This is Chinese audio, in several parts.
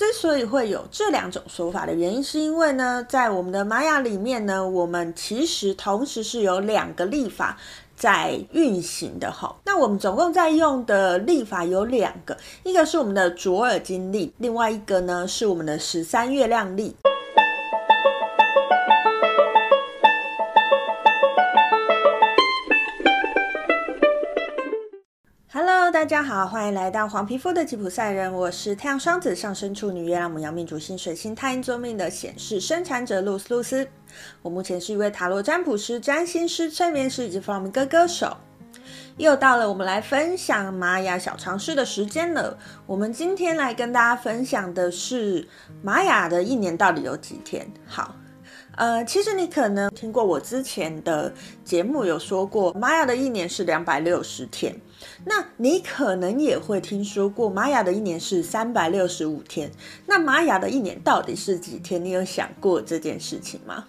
之所以会有这两种说法的原因，是因为呢，在我们的玛雅里面呢，我们其实同时是有两个历法在运行的哈。那我们总共在用的历法有两个，一个是我们的卓尔金历，另外一个呢是我们的十三月亮历。大家好，欢迎来到黄皮肤的吉普赛人，我是太阳双子上升处女月亮母羊命主星水星太阴坐命的显示生产者露丝露丝。我目前是一位塔罗占卜师、占星师、催眠师以及弗朗明哥歌手。又到了我们来分享玛雅小常识的时间了。我们今天来跟大家分享的是玛雅的一年到底有几天？好。呃，其实你可能听过我之前的节目有说过，玛雅的一年是两百六十天。那你可能也会听说过，玛雅的一年是三百六十五天。那玛雅的一年到底是几天？你有想过这件事情吗？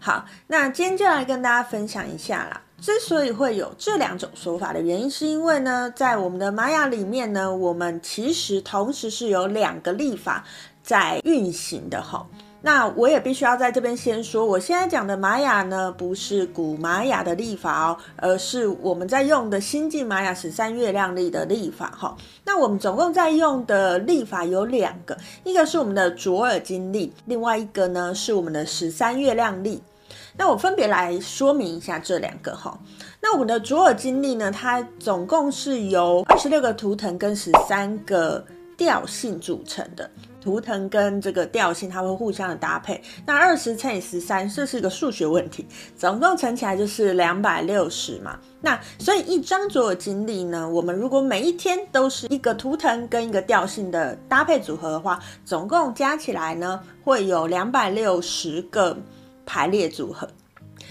好，那今天就来跟大家分享一下啦。之所以会有这两种说法的原因，是因为呢，在我们的玛雅里面呢，我们其实同时是有两个历法在运行的哈。那我也必须要在这边先说，我现在讲的玛雅呢，不是古玛雅的历法哦，而是我们在用的新晋玛雅十三月亮历的历法哈。那我们总共在用的历法有两个，一个是我们的卓尔金历，另外一个呢是我们的十三月亮历。那我分别来说明一下这两个哈。那我们的卓尔金历呢，它总共是由二十六个图腾跟十三个调性组成的。图腾跟这个调性，它会互相的搭配。那二十乘以十三，这是一个数学问题，总共乘起来就是两百六十嘛。那所以一张卓尔金历呢，我们如果每一天都是一个图腾跟一个调性的搭配组合的话，总共加起来呢，会有两百六十个排列组合。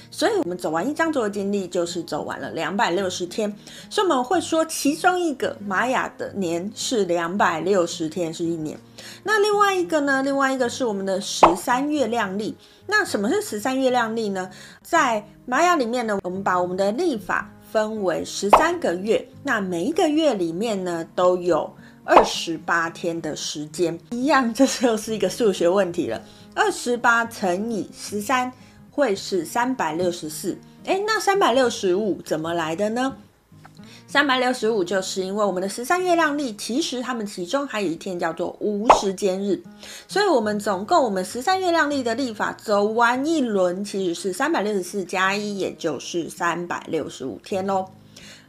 所以，我们走完一张桌的经历，就是走完了两百六十天。所以，我们会说，其中一个玛雅的年是两百六十天，是一年。那另外一个呢？另外一个是我们的十三月亮历。那什么是十三月亮历呢？在玛雅里面呢，我们把我们的历法分为十三个月。那每一个月里面呢，都有二十八天的时间。一样，这就是一个数学问题了。二十八乘以十三。会是三百六十四，诶，那三百六十五怎么来的呢？三百六十五就是因为我们的十三月亮历，其实他们其中还有一天叫做无时间日，所以我们总共我们十三月亮历的历法走完一轮，其实是三百六十四加一，也就是三百六十五天喽。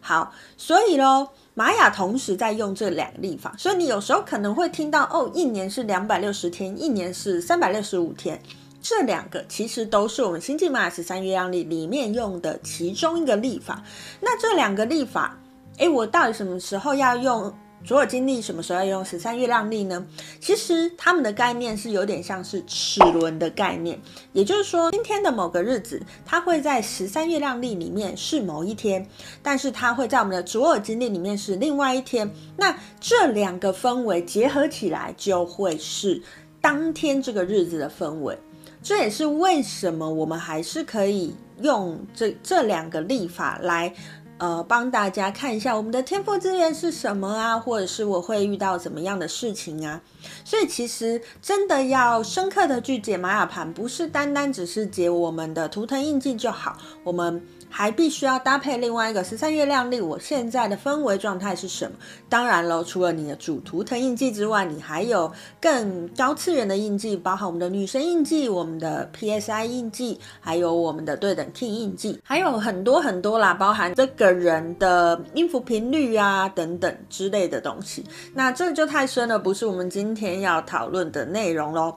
好，所以喽，玛雅同时在用这两个历法，所以你有时候可能会听到哦，一年是两百六十天，一年是三百六十五天。这两个其实都是我们新纪玛雅十三月亮历里面用的其中一个历法。那这两个历法，诶，我到底什么时候要用卓尔金历，什么时候要用十三月亮历呢？其实他们的概念是有点像是齿轮的概念，也就是说，今天的某个日子，它会在十三月亮历里面是某一天，但是它会在我们的卓尔金历里面是另外一天。那这两个氛围结合起来，就会是当天这个日子的氛围。这也是为什么我们还是可以用这这两个立法来，呃，帮大家看一下我们的天赋资源是什么啊，或者是我会遇到怎么样的事情啊。所以其实真的要深刻的去解玛雅盘，不是单单只是解我们的图腾印记就好，我们。还必须要搭配另外一个十三月亮历，我现在的氛围状态是什么？当然了，除了你的主图腾印记之外，你还有更高次元的印记，包含我们的女神印记、我们的 PSI 印记，还有我们的对等 Kin 印记，还有很多很多啦，包含这个人的音符频率啊等等之类的东西。那这就太深了，不是我们今天要讨论的内容喽。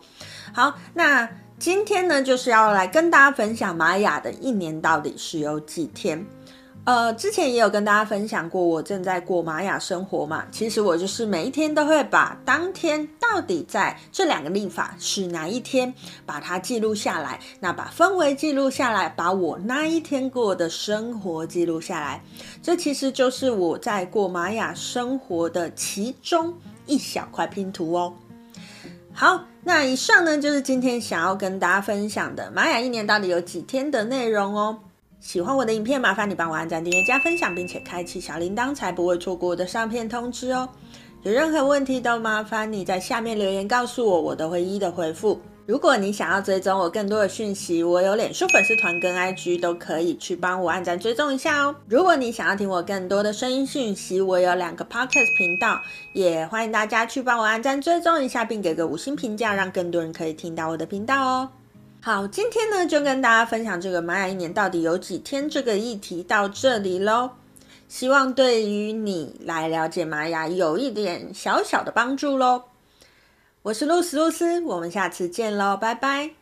好，那。今天呢，就是要来跟大家分享玛雅的一年到底是有几天。呃，之前也有跟大家分享过，我正在过玛雅生活嘛。其实我就是每一天都会把当天到底在这两个历法是哪一天，把它记录下来。那把氛围记录下来，把我那一天过的生活记录下来。这其实就是我在过玛雅生活的其中一小块拼图哦。好，那以上呢，就是今天想要跟大家分享的玛雅一年到底有几天的内容哦。喜欢我的影片，麻烦你帮我按赞、订阅、加分享，并且开启小铃铛，才不会错过我的上片通知哦。有任何问题都麻烦你在下面留言告诉我，我都会一一的回复。如果你想要追踪我更多的讯息，我有脸书粉丝团跟 IG 都可以去帮我按赞追踪一下哦。如果你想要听我更多的声音讯息，我有两个 Podcast 频道，也欢迎大家去帮我按赞追踪一下，并给个五星评价，让更多人可以听到我的频道哦。好，今天呢就跟大家分享这个玛雅一年到底有几天这个议题到这里喽。希望对于你来了解玛雅有一点小小的帮助喽。我是露丝露丝，我们下次见喽，拜拜。